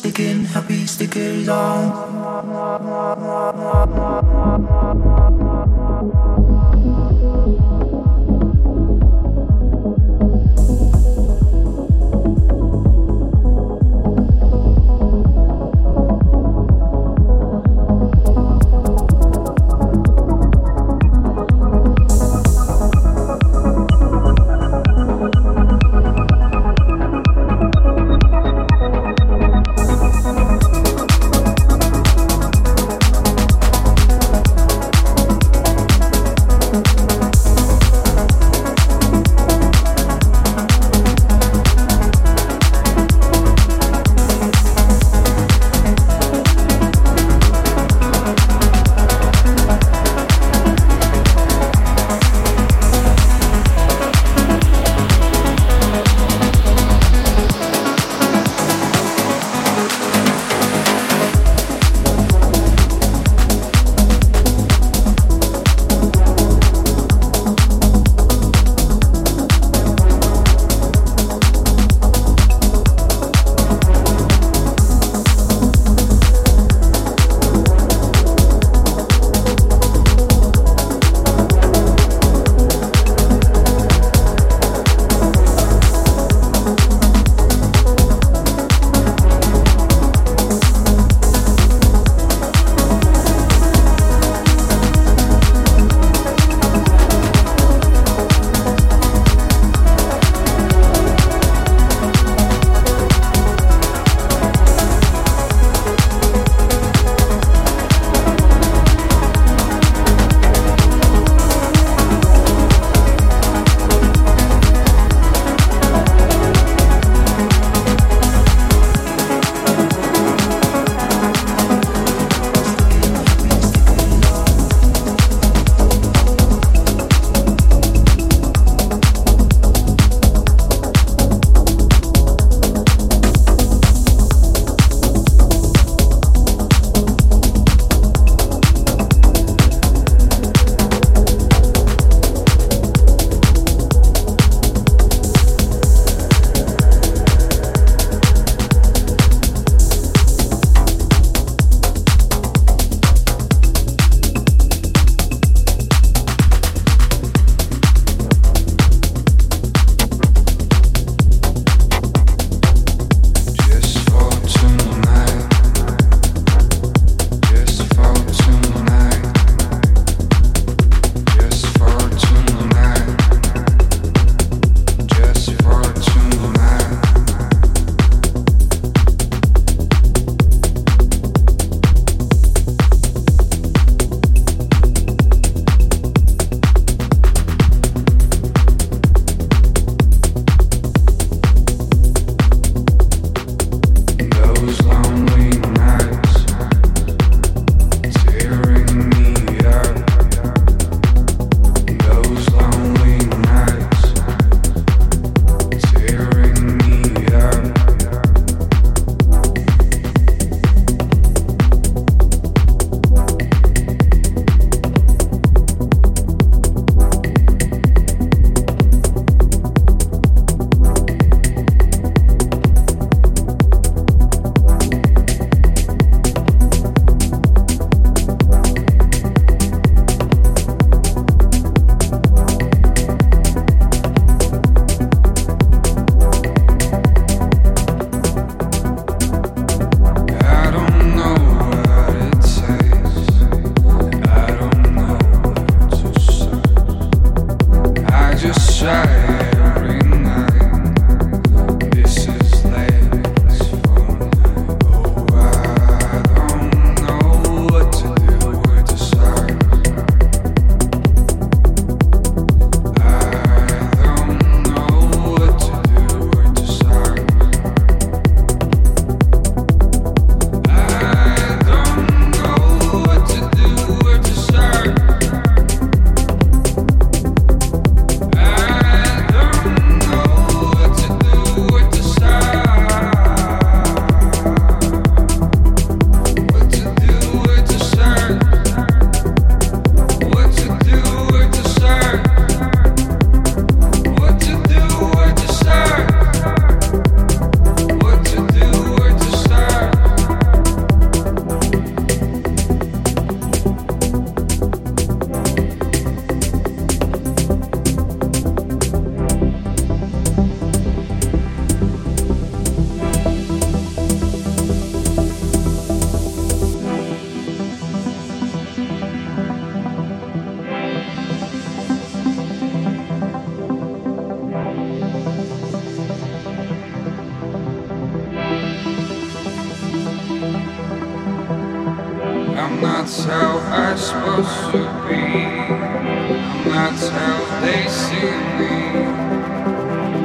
Sticking happy, stick it on.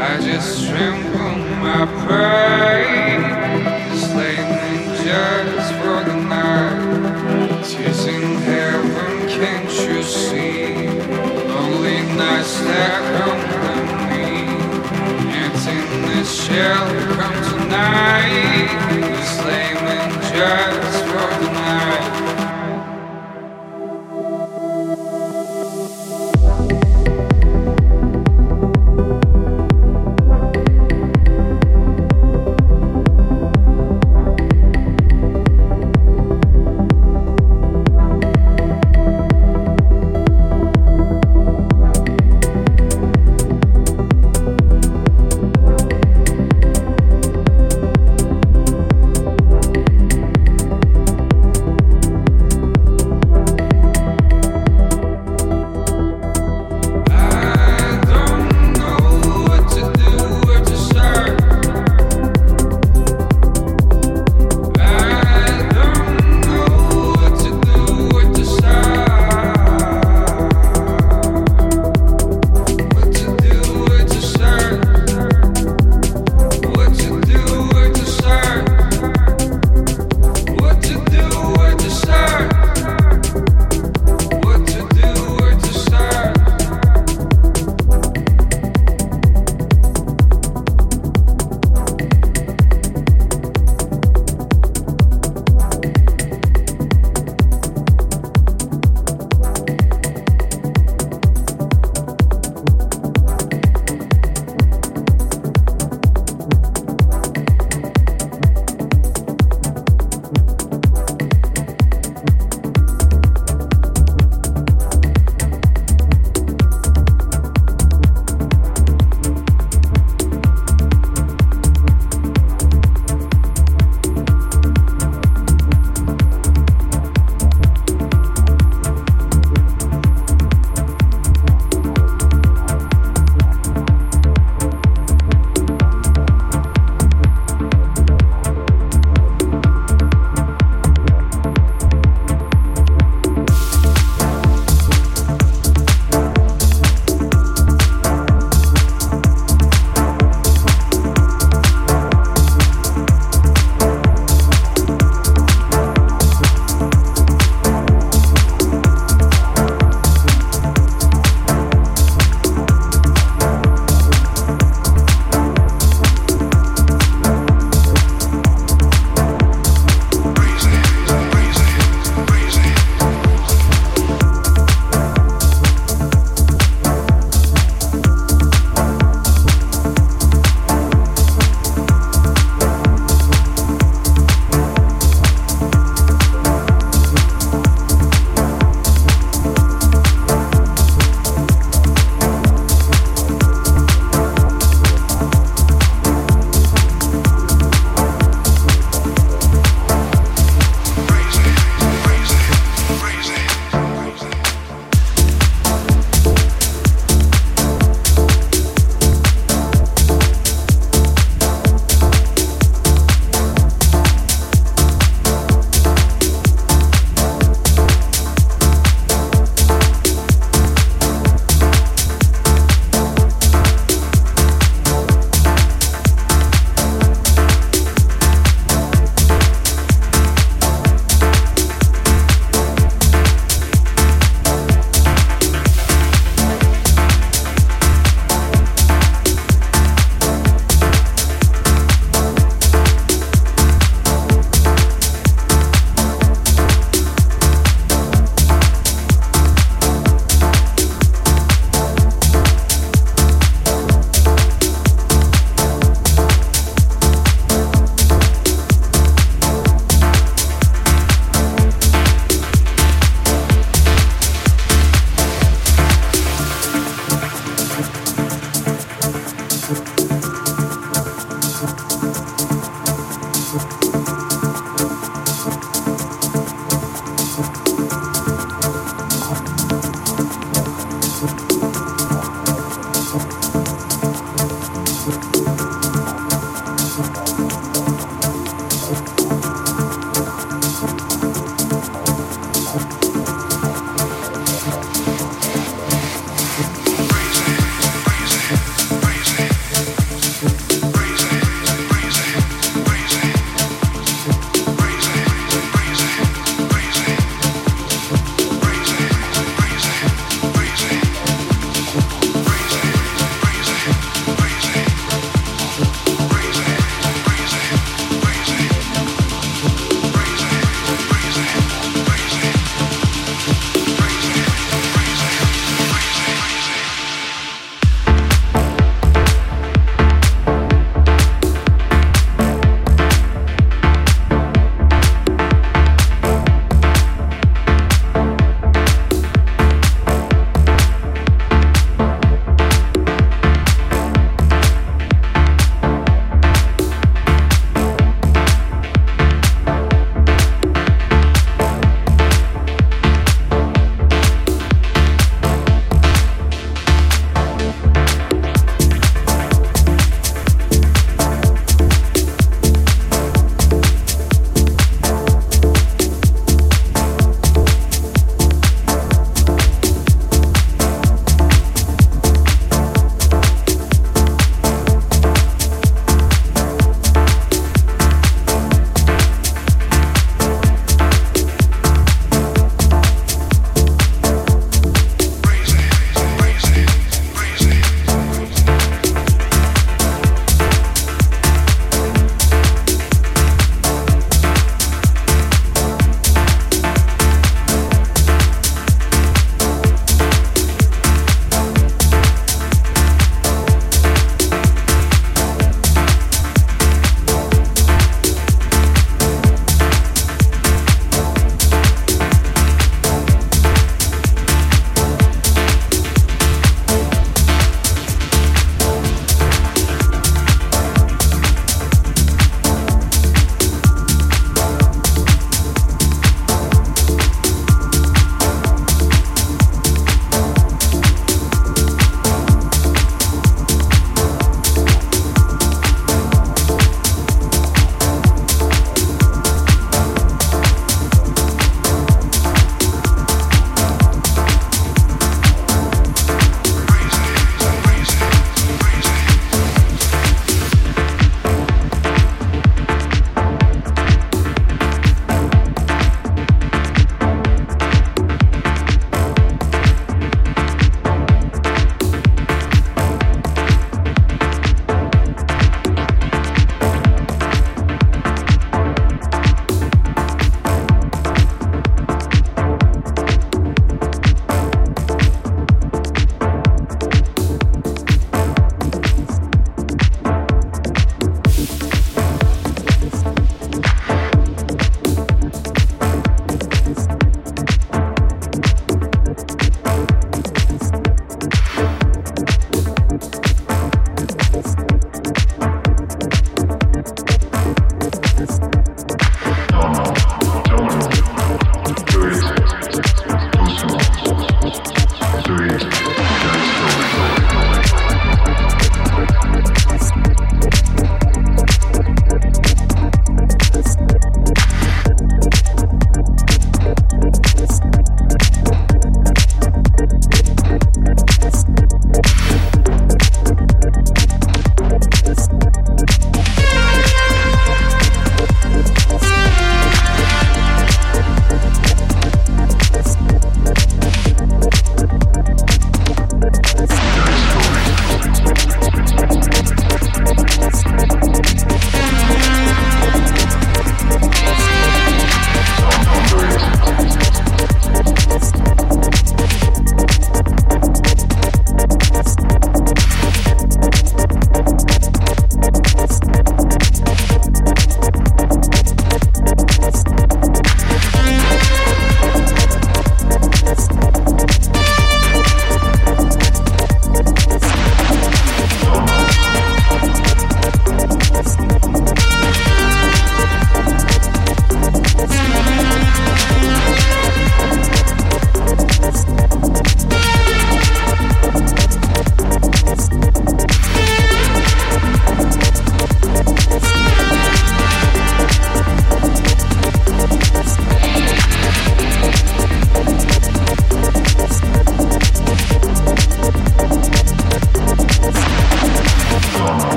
I just trample my pride, slaving just for the night. In heaven, can't you see? Lonely nights that come to me. In shell, tonight, slaving just for the